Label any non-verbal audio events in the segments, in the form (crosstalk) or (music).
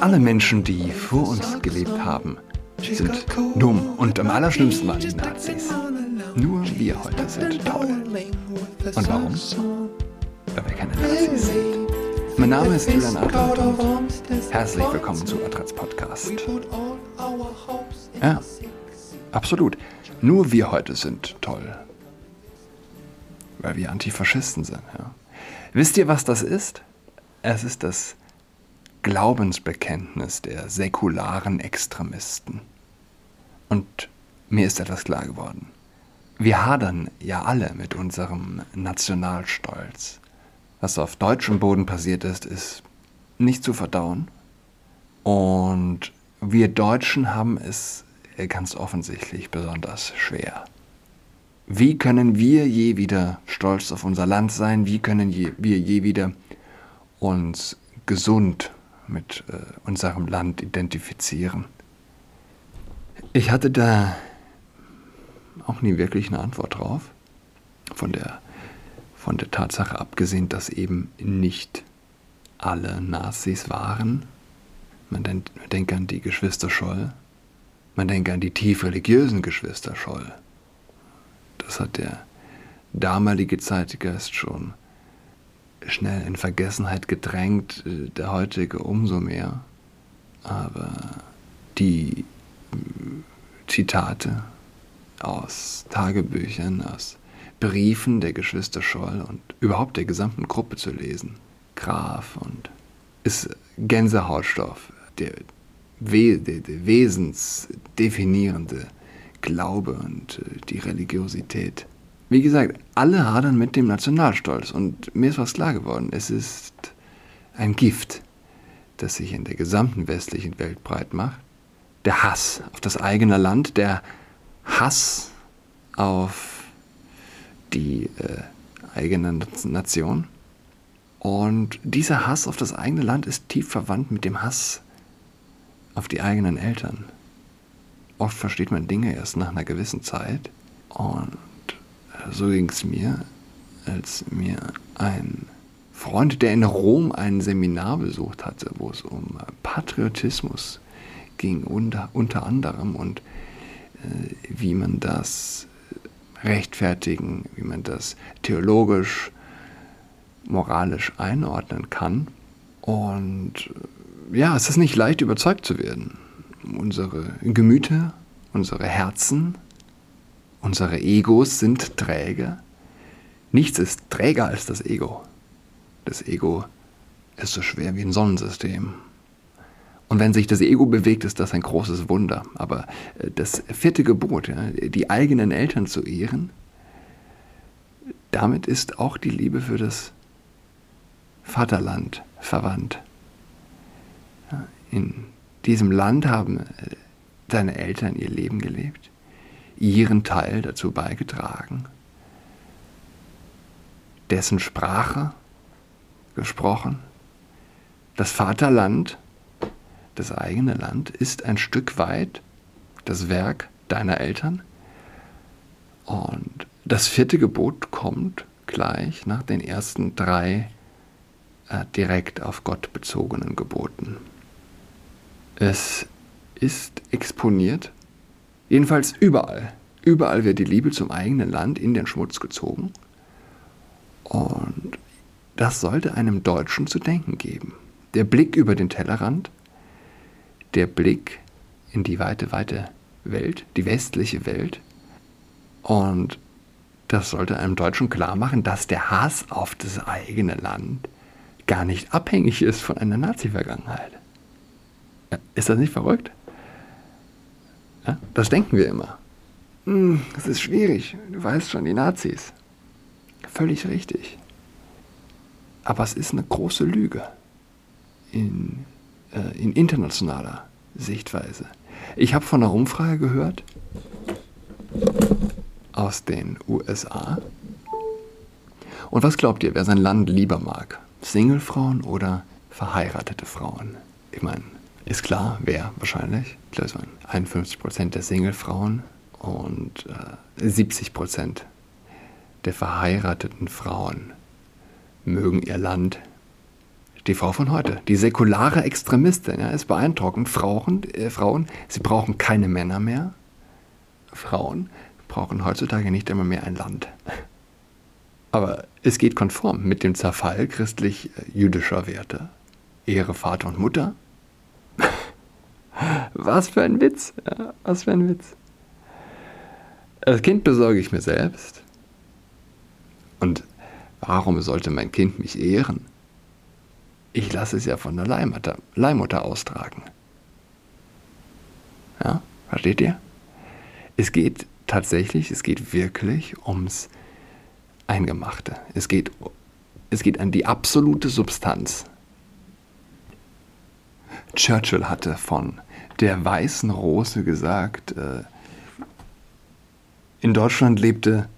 Alle Menschen, die vor uns gelebt haben, sind dumm und am allerschlimmsten waren die Nazis. Nur wir heute sind toll. Und warum? Weil wir keine Nazis sind. Mein Name ist Julian Adrat und herzlich willkommen zu Adrats Podcast. Ja, absolut. Nur wir heute sind toll. Weil wir Antifaschisten sind, ja. Wisst ihr, was das ist? Es ist das Glaubensbekenntnis der säkularen Extremisten. Und mir ist etwas klar geworden. Wir hadern ja alle mit unserem Nationalstolz. Was auf deutschem Boden passiert ist, ist nicht zu verdauen. Und wir Deutschen haben es ganz offensichtlich besonders schwer. Wie können wir je wieder stolz auf unser Land sein? Wie können wir je wieder uns gesund mit äh, unserem Land identifizieren? Ich hatte da auch nie wirklich eine Antwort drauf. Von der, von der Tatsache abgesehen, dass eben nicht alle Nazis waren. Man denkt an die Geschwister Scholl. Man denkt an die tief religiösen Geschwister Scholl. Das hat der damalige Zeitgeist schon schnell in Vergessenheit gedrängt, äh, der heutige umso mehr. Aber die äh, Zitate aus Tagebüchern, aus Briefen der Geschwister Scholl und überhaupt der gesamten Gruppe zu lesen, Graf und ist Gänsehautstoff, der, We der, der wesensdefinierende Glaube und äh, die Religiosität. Wie gesagt, alle hadern mit dem Nationalstolz und mir ist was klar geworden. Es ist ein Gift, das sich in der gesamten westlichen Welt breit macht. Der Hass auf das eigene Land, der Hass auf die äh, eigene Nation. Und dieser Hass auf das eigene Land ist tief verwandt mit dem Hass auf die eigenen Eltern oft versteht man Dinge erst nach einer gewissen Zeit. Und so ging es mir, als mir ein Freund, der in Rom ein Seminar besucht hatte, wo es um Patriotismus ging, unter, unter anderem, und äh, wie man das rechtfertigen, wie man das theologisch, moralisch einordnen kann. Und ja, es ist nicht leicht überzeugt zu werden unsere Gemüter, unsere Herzen, unsere Egos sind träge. Nichts ist träger als das Ego. Das Ego ist so schwer wie ein Sonnensystem. Und wenn sich das Ego bewegt, ist das ein großes Wunder. Aber äh, das vierte Gebot, die eigenen Eltern zu ehren, damit ist auch die Liebe für das Vaterland verwandt. In diesem Land haben äh, deine Eltern ihr Leben gelebt, ihren Teil dazu beigetragen, dessen Sprache gesprochen. Das Vaterland, das eigene Land, ist ein Stück weit das Werk deiner Eltern. Und das vierte Gebot kommt gleich nach den ersten drei äh, direkt auf Gott bezogenen Geboten. Es ist exponiert, jedenfalls überall. Überall wird die Liebe zum eigenen Land in den Schmutz gezogen. Und das sollte einem Deutschen zu denken geben. Der Blick über den Tellerrand, der Blick in die weite, weite Welt, die westliche Welt. Und das sollte einem Deutschen klar machen, dass der Hass auf das eigene Land gar nicht abhängig ist von einer Nazi-Vergangenheit. Ist das nicht verrückt? Ja, das denken wir immer. Hm, das ist schwierig. Du weißt schon, die Nazis. Völlig richtig. Aber es ist eine große Lüge in, äh, in internationaler Sichtweise. Ich habe von einer Umfrage gehört aus den USA. Und was glaubt ihr, wer sein Land lieber mag? Singlefrauen oder verheiratete Frauen? Ich meine, ist klar, wer wahrscheinlich. Ich glaube, es waren 51 Prozent der Singlefrauen und äh, 70 Prozent der verheirateten Frauen mögen ihr Land. Die Frau von heute, die säkulare Extremistin, ja, ist beeindruckend. Frauen, äh, Frauen, sie brauchen keine Männer mehr. Frauen brauchen heutzutage nicht immer mehr ein Land. Aber es geht konform mit dem Zerfall christlich-jüdischer Werte. Ehre Vater und Mutter. (laughs) was für ein Witz. Ja, was für ein Witz. Das Kind besorge ich mir selbst. Und warum sollte mein Kind mich ehren? Ich lasse es ja von der Leihmutter, Leihmutter austragen. Ja, versteht ihr? Es geht tatsächlich, es geht wirklich ums Eingemachte. Es geht, es geht an die absolute Substanz. Churchill hatte von der weißen Rose gesagt, äh, in Deutschland lebte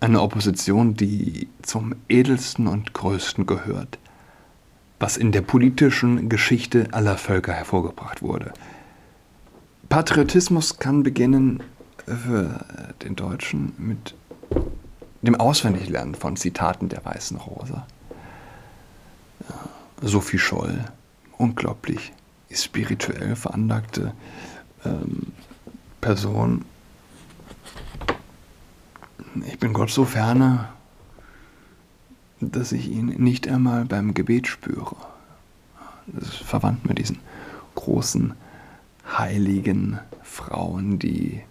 eine Opposition, die zum edelsten und größten gehört, was in der politischen Geschichte aller Völker hervorgebracht wurde. Patriotismus kann beginnen für den Deutschen mit dem Auswendiglernen von Zitaten der Weißen Rose. Sophie Scholl, unglaublich spirituell veranlagte ähm, Person. Ich bin Gott so ferne, dass ich ihn nicht einmal beim Gebet spüre. Das ist verwandt mit diesen großen, heiligen Frauen, die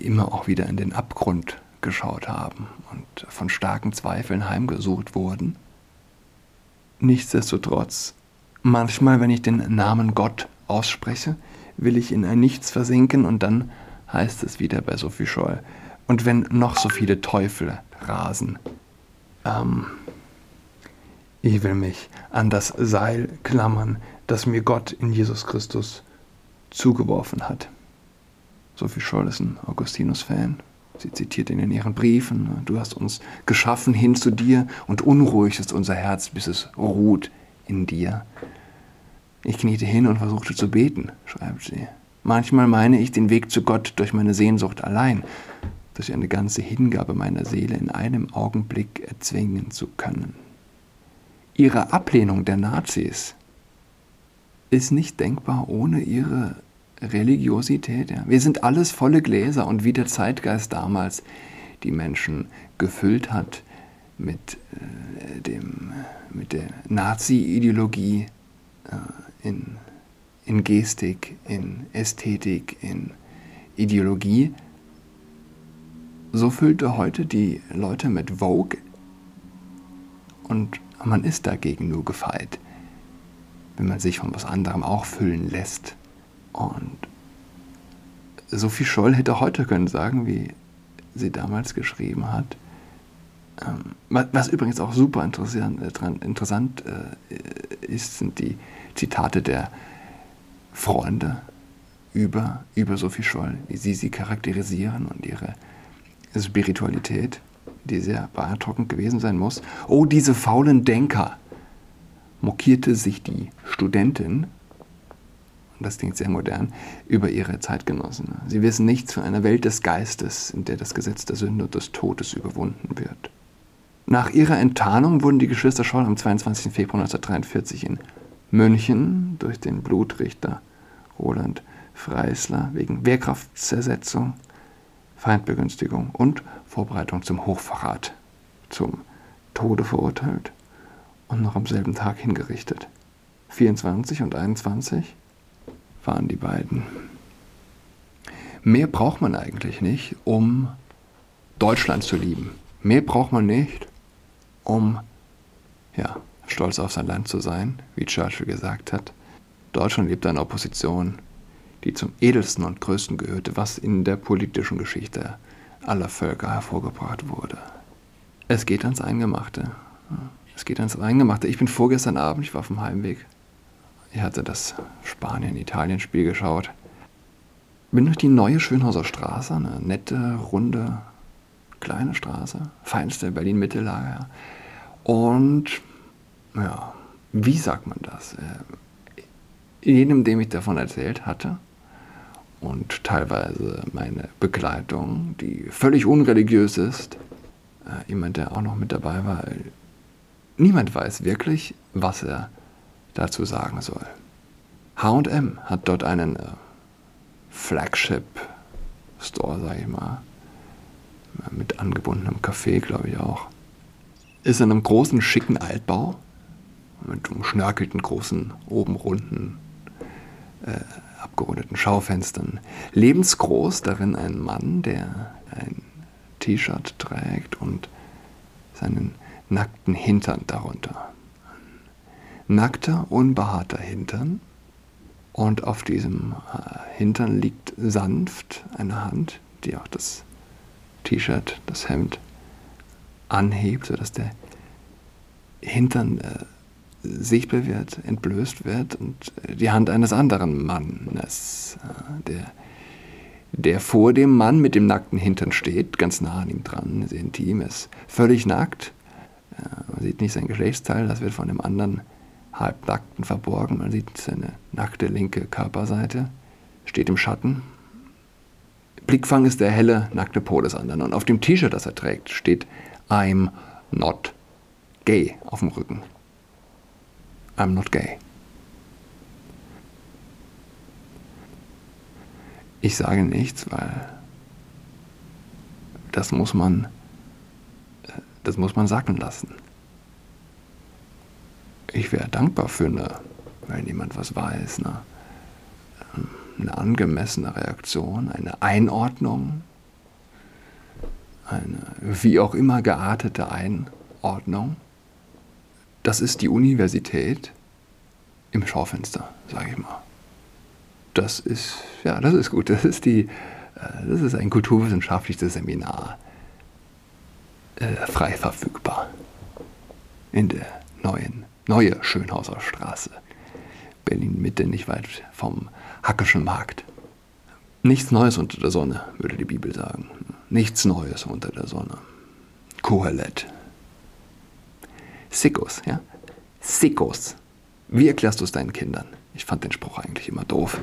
immer auch wieder in den Abgrund geschaut haben und von starken Zweifeln heimgesucht wurden. Nichtsdestotrotz, manchmal, wenn ich den Namen Gott ausspreche, will ich in ein Nichts versinken und dann heißt es wieder bei Sophie Scholl. Und wenn noch so viele Teufel rasen, ähm, ich will mich an das Seil klammern, das mir Gott in Jesus Christus zugeworfen hat. Sophie Scholl ist ein Augustinus-Fan. Sie zitiert ihn in ihren Briefen. Du hast uns geschaffen hin zu dir und unruhig ist unser Herz, bis es ruht in dir. Ich kniete hin und versuchte zu beten, schreibt sie. Manchmal meine ich den Weg zu Gott durch meine Sehnsucht allein, durch eine ganze Hingabe meiner Seele in einem Augenblick erzwingen zu können. Ihre Ablehnung der Nazis ist nicht denkbar ohne ihre Religiosität. Ja. Wir sind alles volle Gläser und wie der Zeitgeist damals die Menschen gefüllt hat mit, äh, dem, mit der Nazi-Ideologie äh, in, in Gestik, in Ästhetik, in Ideologie, so füllte heute die Leute mit Vogue und man ist dagegen nur gefeit, wenn man sich von was anderem auch füllen lässt. Und Sophie Scholl hätte heute können sagen, wie sie damals geschrieben hat. Ähm, was übrigens auch super interessant, äh, interessant äh, ist, sind die Zitate der Freunde über, über Sophie Scholl, wie sie sie charakterisieren und ihre Spiritualität, die sehr beeindruckend gewesen sein muss. Oh, diese faulen Denker, mokierte sich die Studentin und das klingt sehr modern, über ihre Zeitgenossen. Sie wissen nichts von einer Welt des Geistes, in der das Gesetz der Sünde und des Todes überwunden wird. Nach ihrer Enttarnung wurden die Geschwister Scholl am 22. Februar 1943 in München durch den Blutrichter Roland Freisler wegen Wehrkraftzersetzung, Feindbegünstigung und Vorbereitung zum Hochverrat zum Tode verurteilt und noch am selben Tag hingerichtet. 24 und 21 waren die beiden. Mehr braucht man eigentlich nicht, um Deutschland zu lieben. Mehr braucht man nicht, um ja, stolz auf sein Land zu sein, wie Churchill gesagt hat. Deutschland lebt eine Opposition, die zum edelsten und größten gehörte, was in der politischen Geschichte aller Völker hervorgebracht wurde. Es geht ans Eingemachte. Es geht ans Eingemachte. Ich bin vorgestern Abend, ich war auf dem Heimweg ich hatte das Spanien-Italien-Spiel geschaut. Bin durch die neue Schönhauser Straße, eine nette, runde, kleine Straße, feinste Berlin-Mittellage. Und, ja, wie sagt man das? Äh, jedem, dem ich davon erzählt hatte, und teilweise meine Begleitung, die völlig unreligiös ist, äh, jemand, der auch noch mit dabei war. Niemand weiß wirklich, was er dazu sagen soll. HM hat dort einen äh, Flagship-Store, sage ich mal, mit angebundenem Café, glaube ich auch. Ist in einem großen, schicken Altbau mit umschnörkelten, großen, oben runden, äh, abgerundeten Schaufenstern. Lebensgroß darin ein Mann, der ein T-Shirt trägt und seinen nackten Hintern darunter. Nackter, unbehaarter Hintern. Und auf diesem äh, Hintern liegt sanft eine Hand, die auch das T-Shirt, das Hemd anhebt, sodass der Hintern äh, sichtbar wird, entblößt wird und die Hand eines anderen Mannes, äh, der, der vor dem Mann mit dem nackten Hintern steht, ganz nah an ihm dran, sehr intim ist, völlig nackt. Man sieht nicht sein Geschlechtsteil, das wird von dem anderen halbnackten verborgen. Man sieht seine nackte linke Körperseite, steht im Schatten. Blickfang ist der helle, nackte Po des anderen. Und auf dem T-Shirt, das er trägt, steht I'm not gay auf dem Rücken. I'm not gay. Ich sage nichts, weil das muss man, das muss man sacken lassen. Ich wäre dankbar für eine, wenn jemand was weiß, eine, eine angemessene Reaktion, eine Einordnung, eine wie auch immer geartete Einordnung das ist die Universität im Schaufenster, sage ich mal. Das ist, ja, das ist gut. Das ist, die, äh, das ist ein kulturwissenschaftliches Seminar. Äh, frei verfügbar. In der neuen, neue Schönhauser Straße. Berlin-Mitte, nicht weit vom Hackischen Markt. Nichts Neues unter der Sonne, würde die Bibel sagen. Nichts Neues unter der Sonne. Kohelet, Sickos, ja? Sickos. Wie erklärst du es deinen Kindern? Ich fand den Spruch eigentlich immer doof.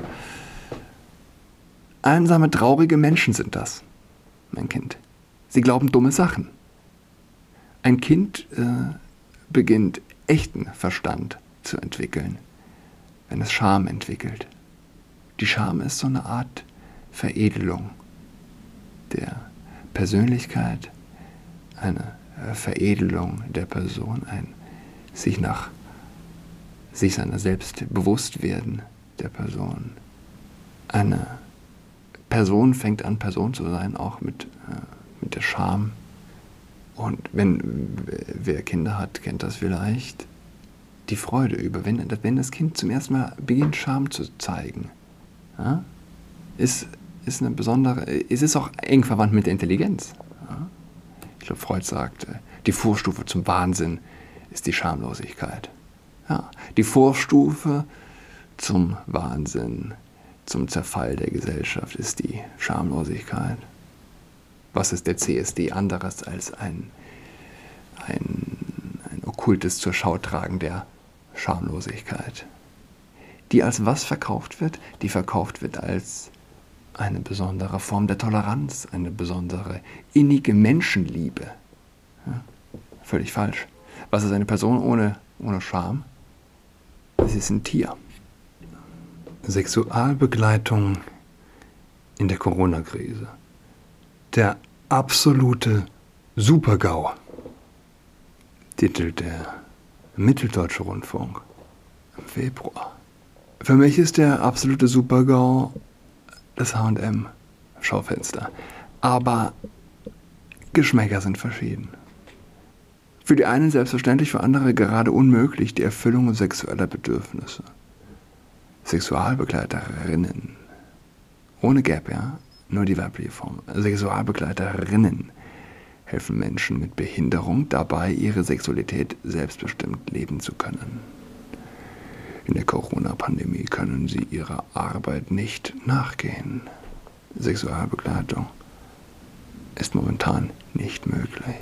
Einsame, traurige Menschen sind das, mein Kind. Sie glauben dumme Sachen. Ein Kind äh, beginnt echten Verstand zu entwickeln, wenn es Scham entwickelt. Die Scham ist so eine Art Veredelung der Persönlichkeit, eine äh, Veredelung der Person, ein sich nach sich seiner selbst bewusst werden der Person. Eine Person fängt an, Person zu sein, auch mit, äh, mit der Scham. Und wenn wer Kinder hat, kennt das vielleicht. Die Freude über, wenn, wenn das Kind zum ersten Mal beginnt, Scham zu zeigen, ja, ist, ist eine besondere, es ist auch eng verwandt mit der Intelligenz glaube, Freud sagt, die Vorstufe zum Wahnsinn ist die Schamlosigkeit. Ja, die Vorstufe zum Wahnsinn, zum Zerfall der Gesellschaft ist die Schamlosigkeit. Was ist der CSD anderes als ein, ein, ein okkultes zur Schau tragen der Schamlosigkeit? Die als was verkauft wird? Die verkauft wird als eine besondere Form der Toleranz, eine besondere innige Menschenliebe. Ja, völlig falsch. Was ist eine Person ohne, ohne Scham? Sie ist ein Tier. Sexualbegleitung in der Corona-Krise. Der absolute Supergau, titelt der Mitteldeutsche Rundfunk im Februar. Für mich ist der absolute Supergau das HM-Schaufenster. Aber Geschmäcker sind verschieden. Für die einen selbstverständlich, für andere gerade unmöglich die Erfüllung sexueller Bedürfnisse. Sexualbegleiterinnen. Ohne Gap, ja? Nur die weibliche Form. Sexualbegleiterinnen helfen Menschen mit Behinderung dabei, ihre Sexualität selbstbestimmt leben zu können. In der Corona-Pandemie können sie ihrer Arbeit nicht nachgehen. Sexualbegleitung ist momentan nicht möglich.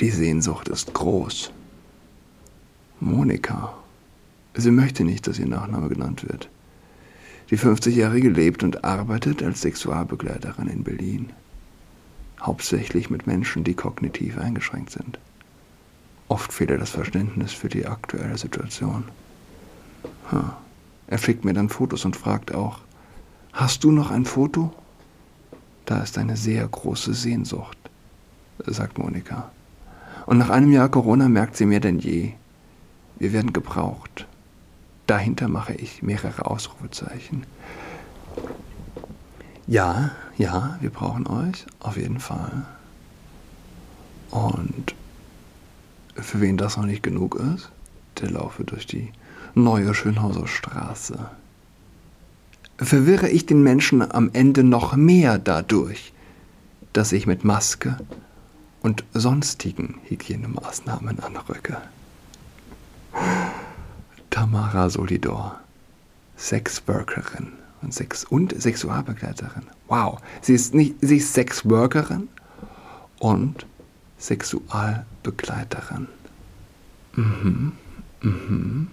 Die Sehnsucht ist groß. Monika. Sie möchte nicht, dass ihr Nachname genannt wird. Die 50-Jährige lebt und arbeitet als Sexualbegleiterin in Berlin. Hauptsächlich mit Menschen, die kognitiv eingeschränkt sind. Oft fehlt das Verständnis für die aktuelle Situation. Hm. Er schickt mir dann Fotos und fragt auch, hast du noch ein Foto? Da ist eine sehr große Sehnsucht, sagt Monika. Und nach einem Jahr Corona merkt sie mehr denn je, wir werden gebraucht. Dahinter mache ich mehrere Ausrufezeichen. Ja, ja, wir brauchen euch, auf jeden Fall. Und für wen das noch nicht genug ist, der laufe durch die neue Schönhauser Straße. Verwirre ich den Menschen am Ende noch mehr dadurch, dass ich mit Maske und sonstigen Hygienemaßnahmen anrücke. Tamara Solidor, Sexworkerin und, Sex und Sexualbegleiterin. Wow, sie ist, nicht, sie ist Sexworkerin und Sexualbegleiterin. Mhm, mhm.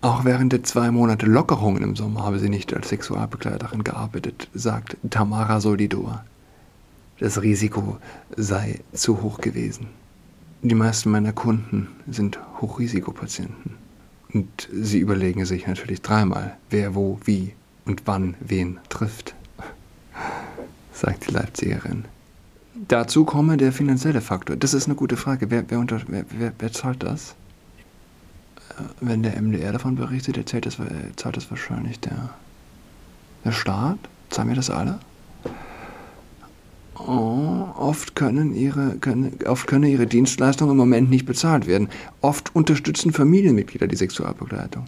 Auch während der zwei Monate Lockerungen im Sommer habe sie nicht als Sexualbegleiterin gearbeitet, sagt Tamara Solidor. Das Risiko sei zu hoch gewesen. Die meisten meiner Kunden sind Hochrisikopatienten. Und sie überlegen sich natürlich dreimal, wer wo, wie und wann wen trifft, sagt die Leipzigerin. Dazu komme der finanzielle Faktor. Das ist eine gute Frage. Wer, wer, unter, wer, wer, zahlt das? Äh, wenn der MDR davon berichtet, erzählt das, zahlt das wahrscheinlich der, der Staat. Zahlen wir das alle? Oh, oft können ihre, können, oft können ihre Dienstleistungen im Moment nicht bezahlt werden. Oft unterstützen Familienmitglieder die Sexualbegleitung.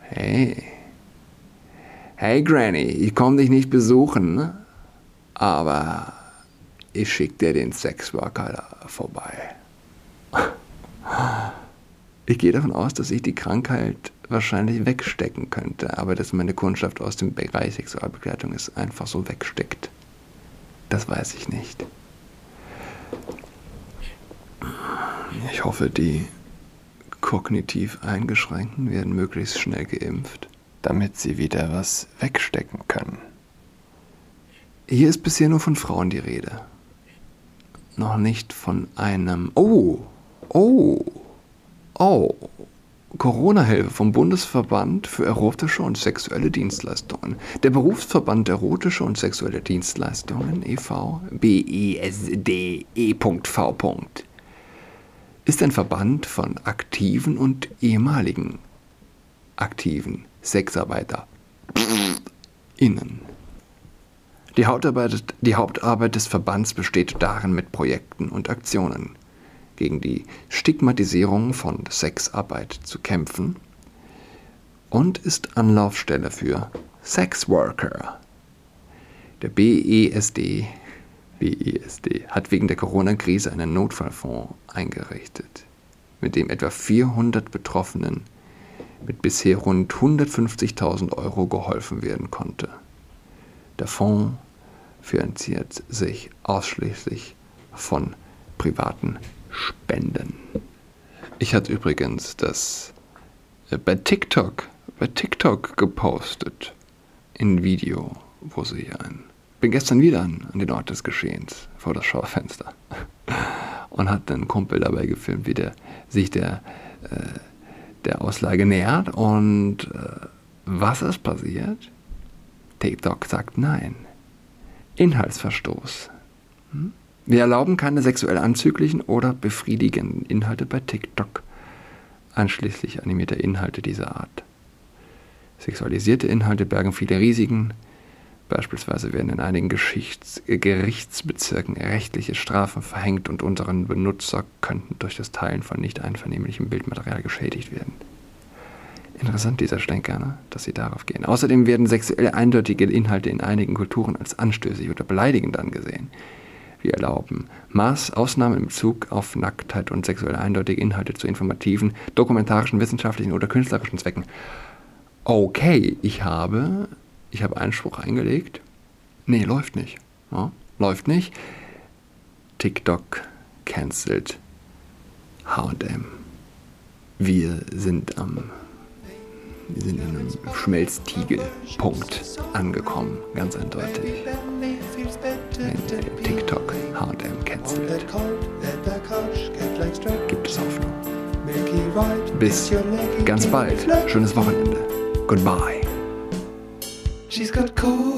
Hey. Hey Granny, ich komme dich nicht besuchen, aber ich schicke dir den Sexworker vorbei. Ich gehe davon aus, dass ich die Krankheit wahrscheinlich wegstecken könnte, aber dass meine Kundschaft aus dem Bereich Sexualbegleitung es einfach so wegsteckt. Das weiß ich nicht. Ich hoffe, die kognitiv Eingeschränkten werden möglichst schnell geimpft, damit sie wieder was wegstecken können. Hier ist bisher nur von Frauen die Rede. Noch nicht von einem. Oh! Oh! Oh! Corona-Hilfe vom Bundesverband für erotische und sexuelle Dienstleistungen. Der Berufsverband Erotische und Sexuelle Dienstleistungen e.V. BESDE.V. ist ein Verband von aktiven und ehemaligen aktiven Sexarbeiter innen. Die Hauptarbeit, die Hauptarbeit des Verbands besteht darin, mit Projekten und Aktionen gegen die Stigmatisierung von Sexarbeit zu kämpfen und ist Anlaufstelle für Sexworker. Der BESD, BESD hat wegen der Corona-Krise einen Notfallfonds eingerichtet, mit dem etwa 400 Betroffenen mit bisher rund 150.000 Euro geholfen werden konnte. Der Fonds finanziert sich ausschließlich von privaten spenden. Ich hatte übrigens das äh, bei TikTok, bei TikTok gepostet. In Video, wo sie ein. Bin gestern wieder an, an den Ort des Geschehens vor das Schaufenster (laughs) und hat einen Kumpel dabei gefilmt, wie der sich der, äh, der Auslage nähert. Und äh, was ist passiert? TikTok sagt nein. Inhaltsverstoß. Hm? Wir erlauben keine sexuell anzüglichen oder befriedigenden Inhalte bei TikTok, einschließlich animierter Inhalte dieser Art. Sexualisierte Inhalte bergen viele Risiken. Beispielsweise werden in einigen Geschichts Gerichtsbezirken rechtliche Strafen verhängt und unseren Benutzer könnten durch das Teilen von nicht einvernehmlichem Bildmaterial geschädigt werden. Interessant dieser Schlenker, ne? dass sie darauf gehen. Außerdem werden sexuell eindeutige Inhalte in einigen Kulturen als anstößig oder beleidigend angesehen wir erlauben. Maß Ausnahmen in Bezug auf Nacktheit und sexuell eindeutige Inhalte zu informativen, dokumentarischen, wissenschaftlichen oder künstlerischen Zwecken. Okay, ich habe, ich habe Einspruch eingelegt. Nee, läuft nicht. Ja, läuft nicht. TikTok cancelt HM. Wir sind am wir sind in einem Schmelztiegel-Punkt angekommen, ganz eindeutig. Wenn TikTok HM cancelt, gibt es Hoffnung. Bis ganz bald. Schönes Wochenende. Goodbye. She's got COVID-19,